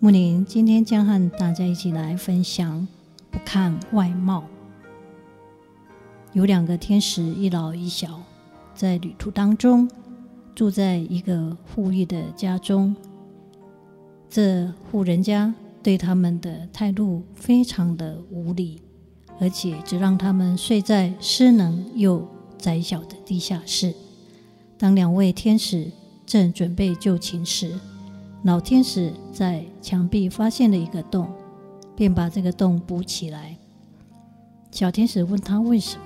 木林今天将和大家一起来分享：不看外貌。有两个天使，一老一小，在旅途当中住在一个富裕的家中。这户人家对他们的态度非常的无礼，而且只让他们睡在失能又窄小的地下室。当两位天使正准备就寝时，老天使在墙壁发现了一个洞，便把这个洞补起来。小天使问他为什么，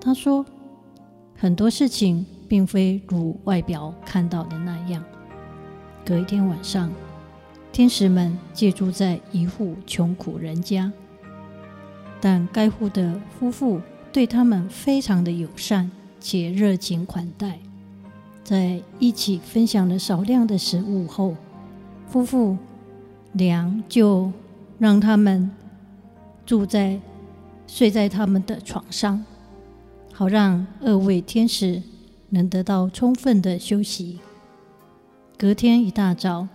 他说：“很多事情并非如外表看到的那样。”隔一天晚上，天使们借住在一户穷苦人家，但该户的夫妇对他们非常的友善且热情款待，在一起分享了少量的食物后。夫妇俩就让他们住在、睡在他们的床上，好让二位天使能得到充分的休息。隔天一大早，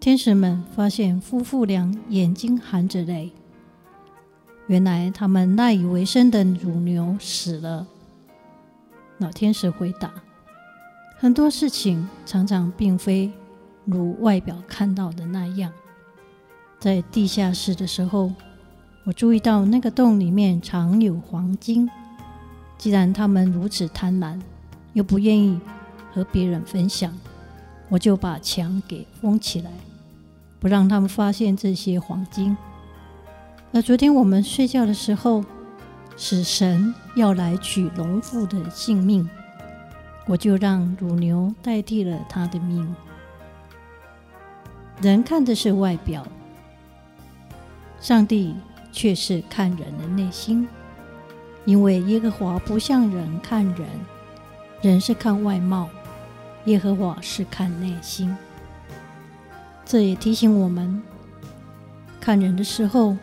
天使们发现夫妇俩眼睛含着泪，原来他们赖以为生的乳牛死了。老天使回答：“很多事情常常并非。”如外表看到的那样，在地下室的时候，我注意到那个洞里面藏有黄金。既然他们如此贪婪，又不愿意和别人分享，我就把墙给封起来，不让他们发现这些黄金。而昨天我们睡觉的时候，死神要来取农妇的性命，我就让乳牛代替了他的命。人看的是外表，上帝却是看人的内心。因为耶和华不像人看人，人是看外貌，耶和华是看内心。这也提醒我们，看人的时候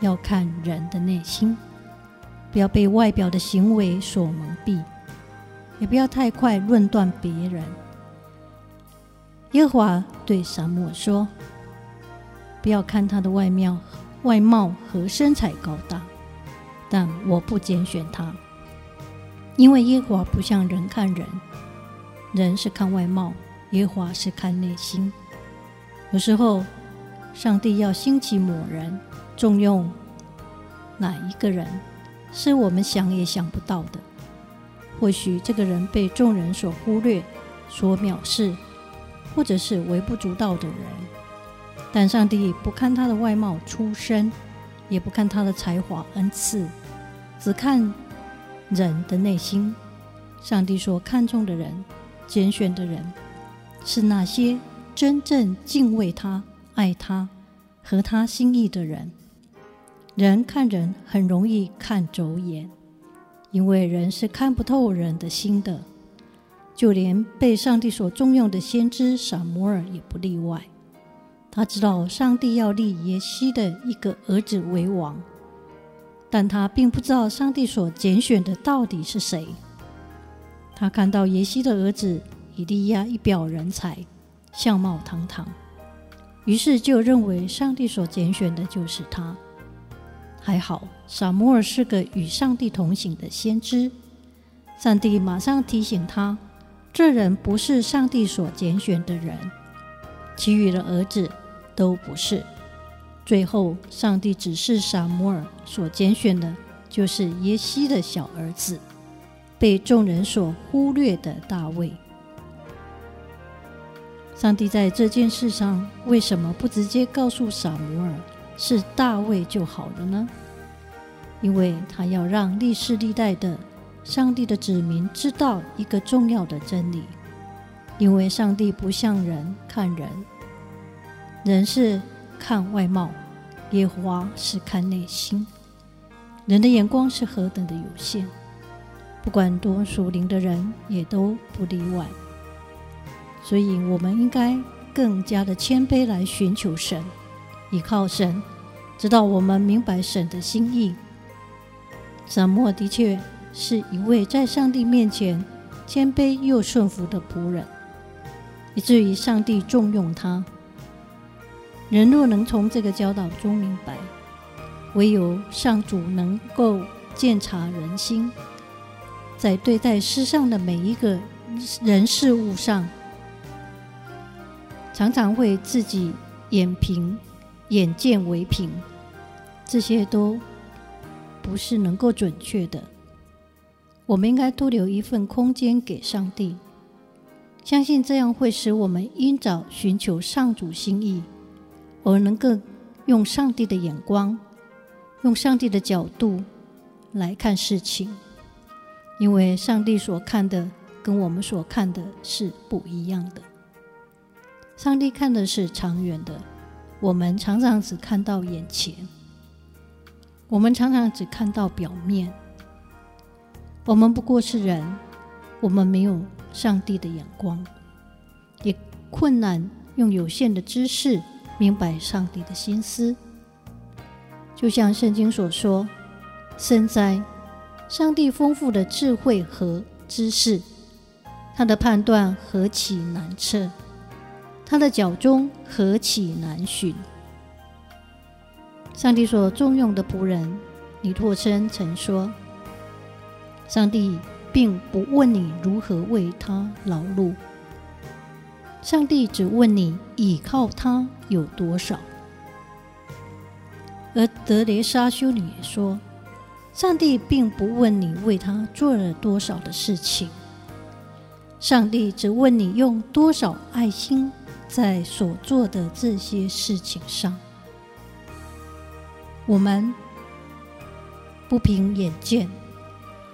要看人的内心，不要被外表的行为所蒙蔽，也不要太快论断别人。耶和华对撒母耳说：“不要看他的外貌、外貌和身材高大，但我不拣选他，因为耶和华不像人看人，人是看外貌，耶和华是看内心。有时候，上帝要兴起某人，重用哪一个人，是我们想也想不到的。或许这个人被众人所忽略、所藐视。”或者是微不足道的人，但上帝不看他的外貌出身，也不看他的才华恩赐，只看人的内心。上帝所看重的人、拣选的人，是那些真正敬畏他、爱他、合他心意的人。人看人很容易看走眼，因为人是看不透人的心的。就连被上帝所重用的先知撒摩尔也不例外。他知道上帝要立耶西的一个儿子为王，但他并不知道上帝所拣选的到底是谁。他看到耶西的儿子以利亚一表人才，相貌堂堂，于是就认为上帝所拣选的就是他。还好，撒摩尔是个与上帝同行的先知，上帝马上提醒他。这人不是上帝所拣选的人，其余的儿子都不是。最后，上帝指示撒摩尔所拣选的，就是耶西的小儿子，被众人所忽略的大卫。上帝在这件事上为什么不直接告诉撒摩尔是大卫就好了呢？因为他要让历世历代的。上帝的子民知道一个重要的真理，因为上帝不像人看人，人是看外貌，耶和华是看内心。人的眼光是何等的有限，不管多属灵的人也都不例外。所以，我们应该更加的谦卑来寻求神，依靠神，直到我们明白神的心意。撒母耳的确是一位在上帝面前谦卑又顺服的仆人，以至于上帝重用他。人若能从这个教导中明白。唯有上主能够鉴察人心，在对待世上的每一个人事物上，常常会自己眼平、眼见为凭，这些都不是能够准确的。我们应该多留一份空间给上帝，相信这样会使我们因早寻求上主心意，而能够用上帝的眼光。用上帝的角度来看事情，因为上帝所看的跟我们所看的是不一样的。上帝看的是长远的，我们常常只看到眼前，我们常常只看到表面。我们不过是人，我们没有上帝的眼光，也困难用有限的知识明白上帝的心思。就像圣经所说：“深哉，上帝丰富的智慧和知识，他的判断何其难测，他的脚踪何其难寻。”上帝所重用的仆人尼托生曾说：“上帝并不问你如何为他劳碌，上帝只问你倚靠他有多少。”而德雷莎修女也说：“上帝并不问你为他做了多少的事情，上帝只问你用多少爱心在所做的这些事情上。我们不凭眼见，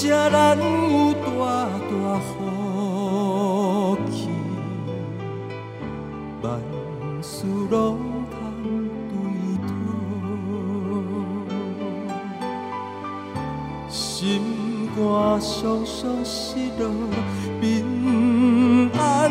才咱有大大福气，万事拢通对头，心肝酸酸失落平安。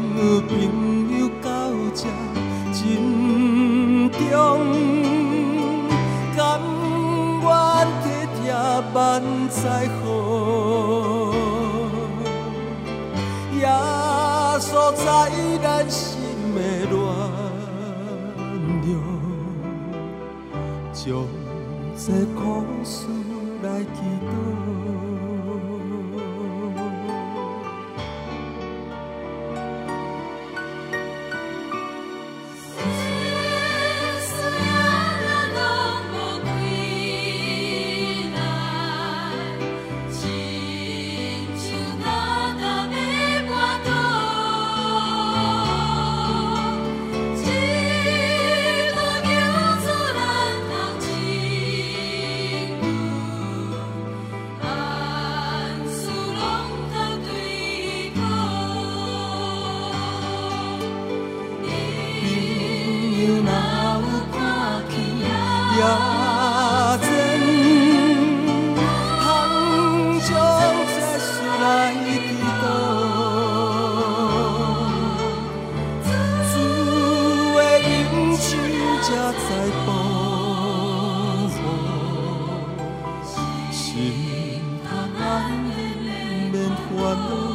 朋友到这珍重，甘愿体贴万载好，耶稣在咱心的暖融。将这苦事来祈祷。烦